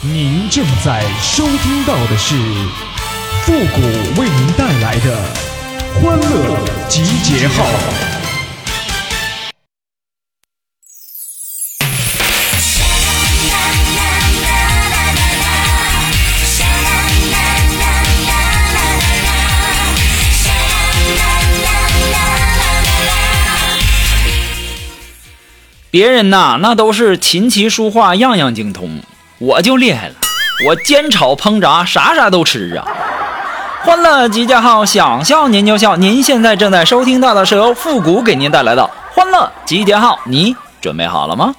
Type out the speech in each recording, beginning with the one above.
您正在收听到的是复古为您带来的欢乐集结号。别人呐，那都是琴棋书画样样精通，我就厉害了，我煎炒烹炸啥啥都吃啊！欢乐集结号，想笑您就笑。您现在正在收听到的是由复古给您带来的欢乐集结号，你准备好了吗？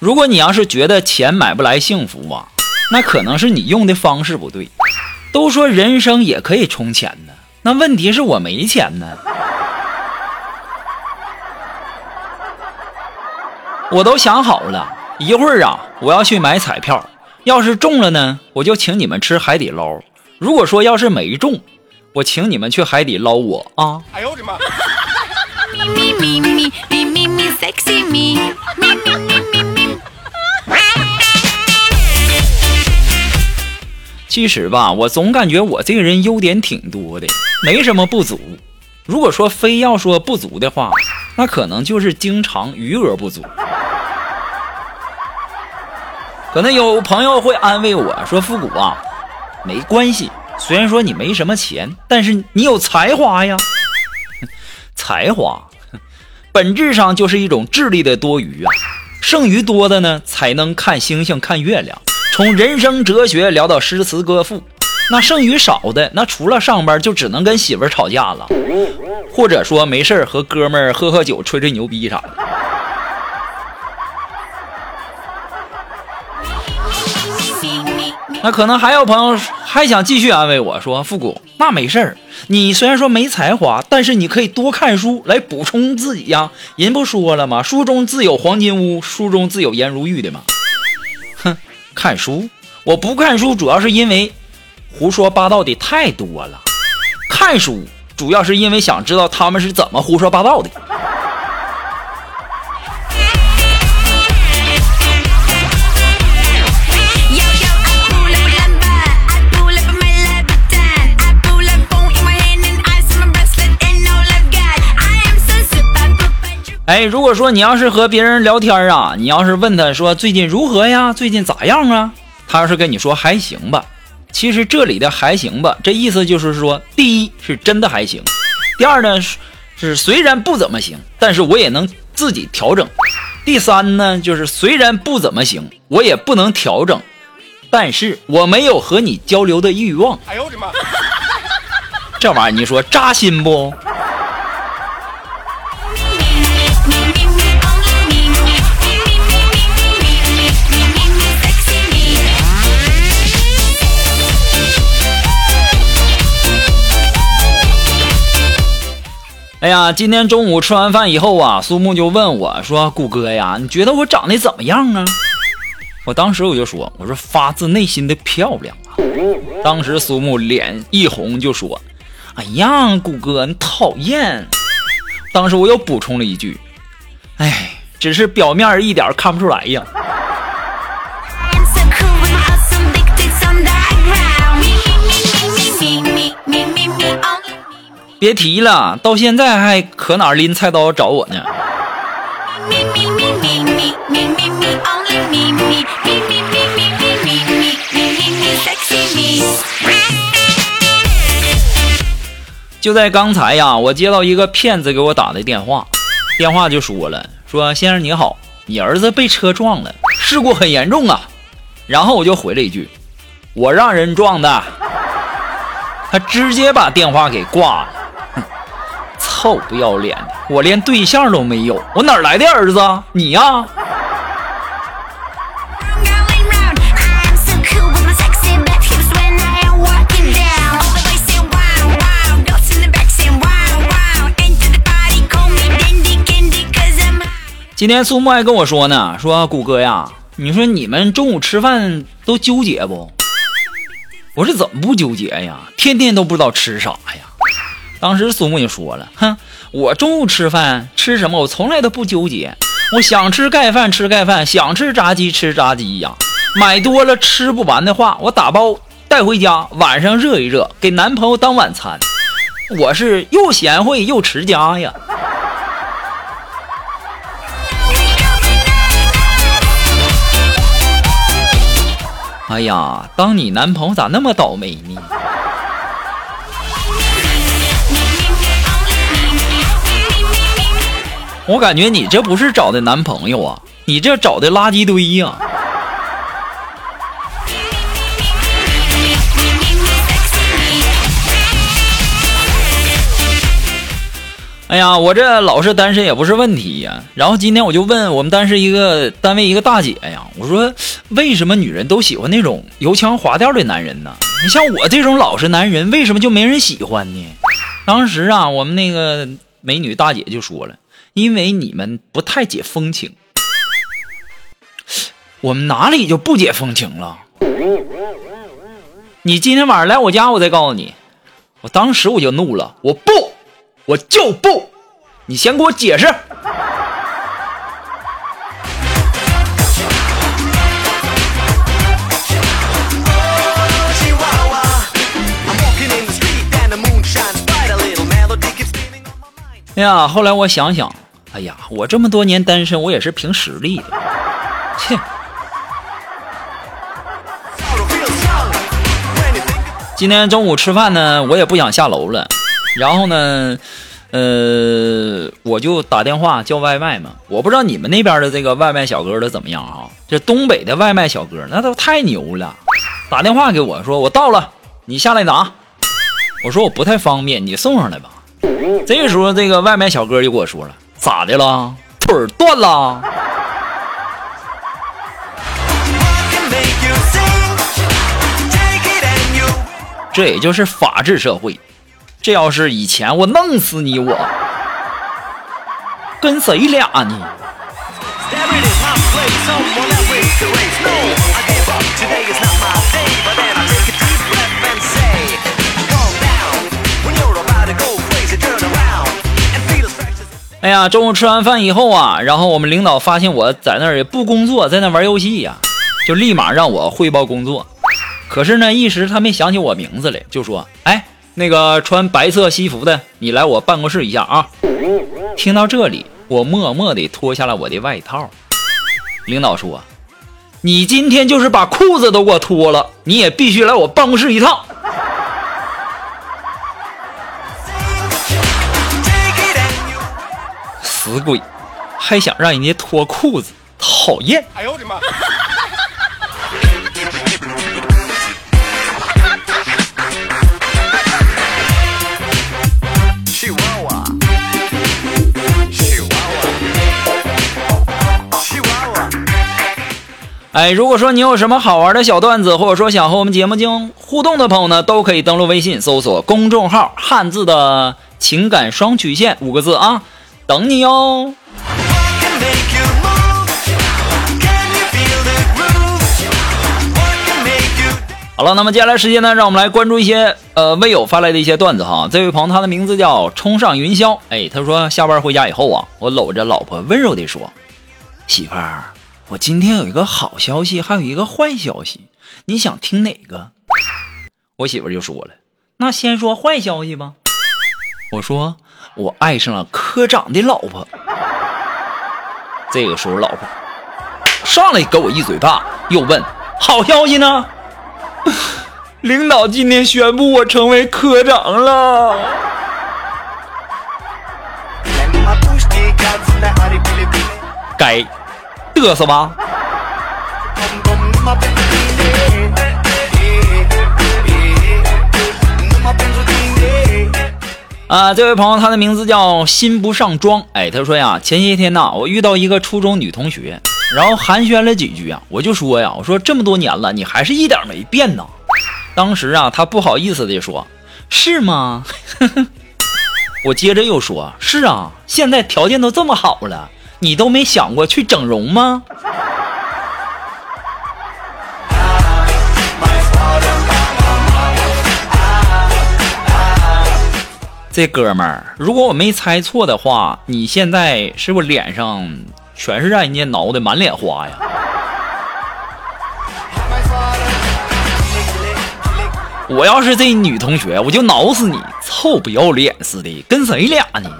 如果你要是觉得钱买不来幸福啊，那可能是你用的方式不对。都说人生也可以充钱呢，那问题是我没钱呢。我都想好了，一会儿啊，我要去买彩票，要是中了呢，我就请你们吃海底捞；如果说要是没中，我请你们去海底捞我啊！哎呦我的妈！其实吧，我总感觉我这个人优点挺多的，没什么不足。如果说非要说不足的话，那可能就是经常余额不足。可能有朋友会安慰我说：“复古啊，没关系，虽然说你没什么钱，但是你有才华呀。才华本质上就是一种智力的多余啊，剩余多的呢，才能看星星看月亮。”从人生哲学聊到诗词歌赋，那剩余少的，那除了上班就只能跟媳妇吵架了，或者说没事和哥们儿喝喝酒、吹吹牛逼啥的。那可能还有朋友还想继续安慰我说：“复古，那没事儿，你虽然说没才华，但是你可以多看书来补充自己呀。人不说了吗？书中自有黄金屋，书中自有颜如玉的嘛。”看书，我不看书主要是因为胡说八道的太多了。看书主要是因为想知道他们是怎么胡说八道的。哎，如果说你要是和别人聊天啊，你要是问他说最近如何呀，最近咋样啊？他要是跟你说还行吧，其实这里的还行吧，这意思就是说，第一是真的还行，第二呢是是虽然不怎么行，但是我也能自己调整。第三呢就是虽然不怎么行，我也不能调整，但是我没有和你交流的欲望。哎呦我的妈！这玩意儿你说扎心不？哎呀，今天中午吃完饭以后啊，苏木就问我说：“谷哥呀，你觉得我长得怎么样啊？”我当时我就说：“我说发自内心的漂亮啊。”当时苏木脸一红就说：“哎呀，谷哥你讨厌。”当时我又补充了一句：“哎，只是表面一点看不出来呀。”别提了，到现在还可哪拎菜刀找我呢。就在刚才呀，我接到一个骗子给我打的电话，电话就说了，说先生你好，你儿子被车撞了，事故很严重啊。然后我就回了一句，我让人撞的。他直接把电话给挂了。臭不要脸的！我连对象都没有，我哪来的儿子？你呀！今天苏木还跟我说呢，说谷歌呀，你说你们中午吃饭都纠结不？我说怎么不纠结呀？天天都不知道吃啥呀？当时苏木就说了：“哼，我中午吃饭吃什么，我从来都不纠结。我想吃盖饭吃盖饭，想吃炸鸡吃炸鸡呀。买多了吃不完的话，我打包带回家，晚上热一热，给男朋友当晚餐。我是又贤惠又持家呀。”哎呀，当你男朋友咋那么倒霉呢？我感觉你这不是找的男朋友啊，你这找的垃圾堆呀！哎呀，我这老是单身也不是问题呀。然后今天我就问我们单身一个单位一个大姐呀，我说为什么女人都喜欢那种油腔滑调的男人呢？你像我这种老实男人，为什么就没人喜欢呢？当时啊，我们那个美女大姐就说了。因为你们不太解风情，我们哪里就不解风情了？你今天晚上来我家，我再告诉你。我当时我就怒了，我不，我就不，你先给我解释。哎呀，后来我想想。哎呀，我这么多年单身，我也是凭实力的。切！今天中午吃饭呢，我也不想下楼了。然后呢，呃，我就打电话叫外卖嘛。我不知道你们那边的这个外卖小哥的怎么样啊？这东北的外卖小哥那都太牛了，打电话给我说我到了，你下来拿。我说我不太方便，你送上来吧。这个时候，这个外卖小哥就跟我说了。咋的了？腿儿断了？这也就是法治社会。这要是以前，我弄死你！我跟谁俩呢？哎呀，中午吃完饭以后啊，然后我们领导发现我在那儿也不工作，在那玩游戏呀，就立马让我汇报工作。可是呢，一时他没想起我名字来，就说：“哎，那个穿白色西服的，你来我办公室一下啊。”听到这里，我默默地脱下了我的外套。领导说：“你今天就是把裤子都给我脱了，你也必须来我办公室一趟。”死鬼，还想让人家脱裤子，讨厌！哎呦我的妈！哎，如果说你有什么好玩的小段子，或者说想和我们节目进行互动的朋友呢，都可以登录微信搜索公众号“汉字的情感双曲线”五个字啊。等你哟。好了，那么接下来时间呢，让我们来关注一些呃微友发来的一些段子哈。这位朋友他的名字叫冲上云霄，哎，他说下班回家以后啊，我搂着老婆温柔地说：“媳妇儿，我今天有一个好消息，还有一个坏消息，你想听哪个？”我媳妇就说了：“那先说坏消息吧。”我说。我爱上了科长的老婆。这个时候，老婆上来给我一嘴巴，又问：“好消息呢？” 领导今天宣布我成为科长了。该嘚瑟吧。啊，这位朋友，他的名字叫心不上妆。哎，他说呀，前些天呐，我遇到一个初中女同学，然后寒暄了几句啊，我就说呀，我说这么多年了，你还是一点没变呐。当时啊，他不好意思的说，是吗？我接着又说，是啊，现在条件都这么好了，你都没想过去整容吗？这哥们儿，如果我没猜错的话，你现在是不是脸上全是让人家挠的满脸花呀？我要是这女同学，我就挠死你！臭不要脸似的，跟谁俩呢？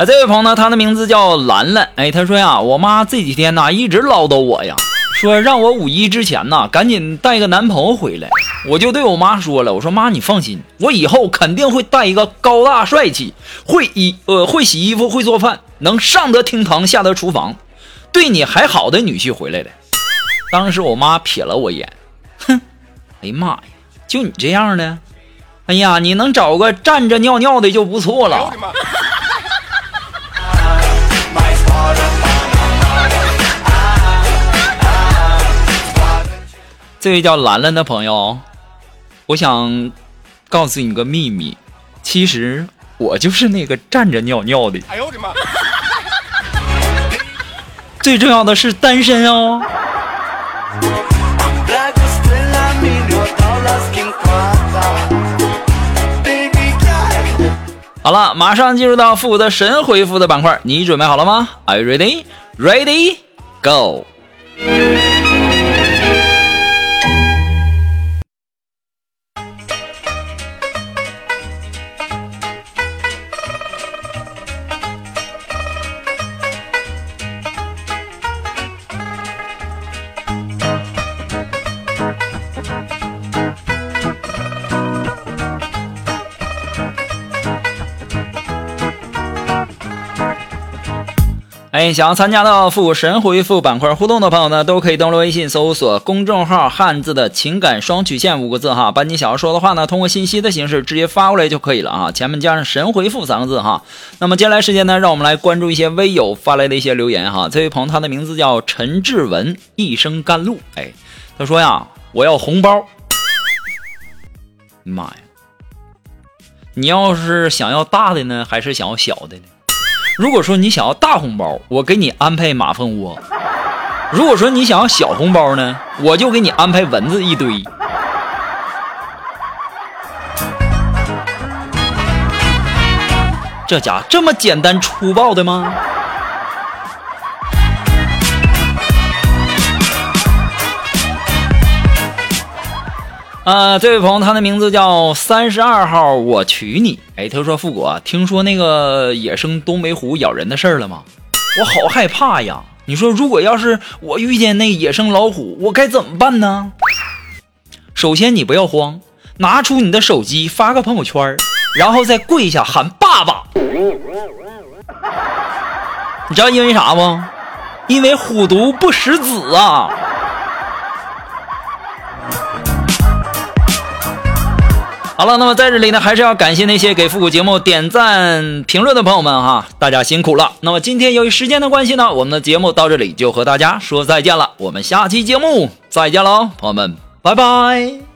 啊，这位朋友呢，他的名字叫兰兰。哎，他说呀，我妈这几天呢一直唠叨我呀，说让我五一之前呢赶紧带个男朋友回来。我就对我妈说了，我说妈，你放心，我以后肯定会带一个高大帅气、会衣呃会洗衣服、会做饭、能上得厅堂下得厨房、对你还好的女婿回来的。当时我妈瞥了我一眼，哼，哎呀妈呀，就你这样的，哎呀，你能找个站着尿尿的就不错了。这位叫兰兰的朋友，我想告诉你个秘密，其实我就是那个站着尿尿的。哎呦我的妈！最重要的是单身哦。好了，马上进入到复古的神回复的板块，你准备好了吗？Are you ready? Ready? Go! 哎，想要参加到复神回复板块互动的朋友呢，都可以登录微信搜索公众号“汉字的情感双曲线”五个字哈，把你想要说的话呢，通过信息的形式直接发过来就可以了啊，前面加上“神回复”三个字哈。那么接下来时间呢，让我们来关注一些微友发来的一些留言哈。这位朋友他的名字叫陈志文，一生甘露。哎，他说呀，我要红包。妈呀，你要是想要大的呢，还是想要小的呢？如果说你想要大红包，我给你安排马蜂窝；如果说你想要小红包呢，我就给你安排蚊子一堆。这家这么简单粗暴的吗？啊，这位朋友，他的名字叫三十二号，我娶你。哎，他说：“富国，听说那个野生东北虎咬人的事儿了吗？我好害怕呀！你说，如果要是我遇见那野生老虎，我该怎么办呢？首先，你不要慌，拿出你的手机发个朋友圈，然后再跪下喊爸爸。你知道因为啥不？因为虎毒不食子啊！”好了，那么在这里呢，还是要感谢那些给复古节目点赞、评论的朋友们哈，大家辛苦了。那么今天由于时间的关系呢，我们的节目到这里就和大家说再见了，我们下期节目再见喽，朋友们，拜拜。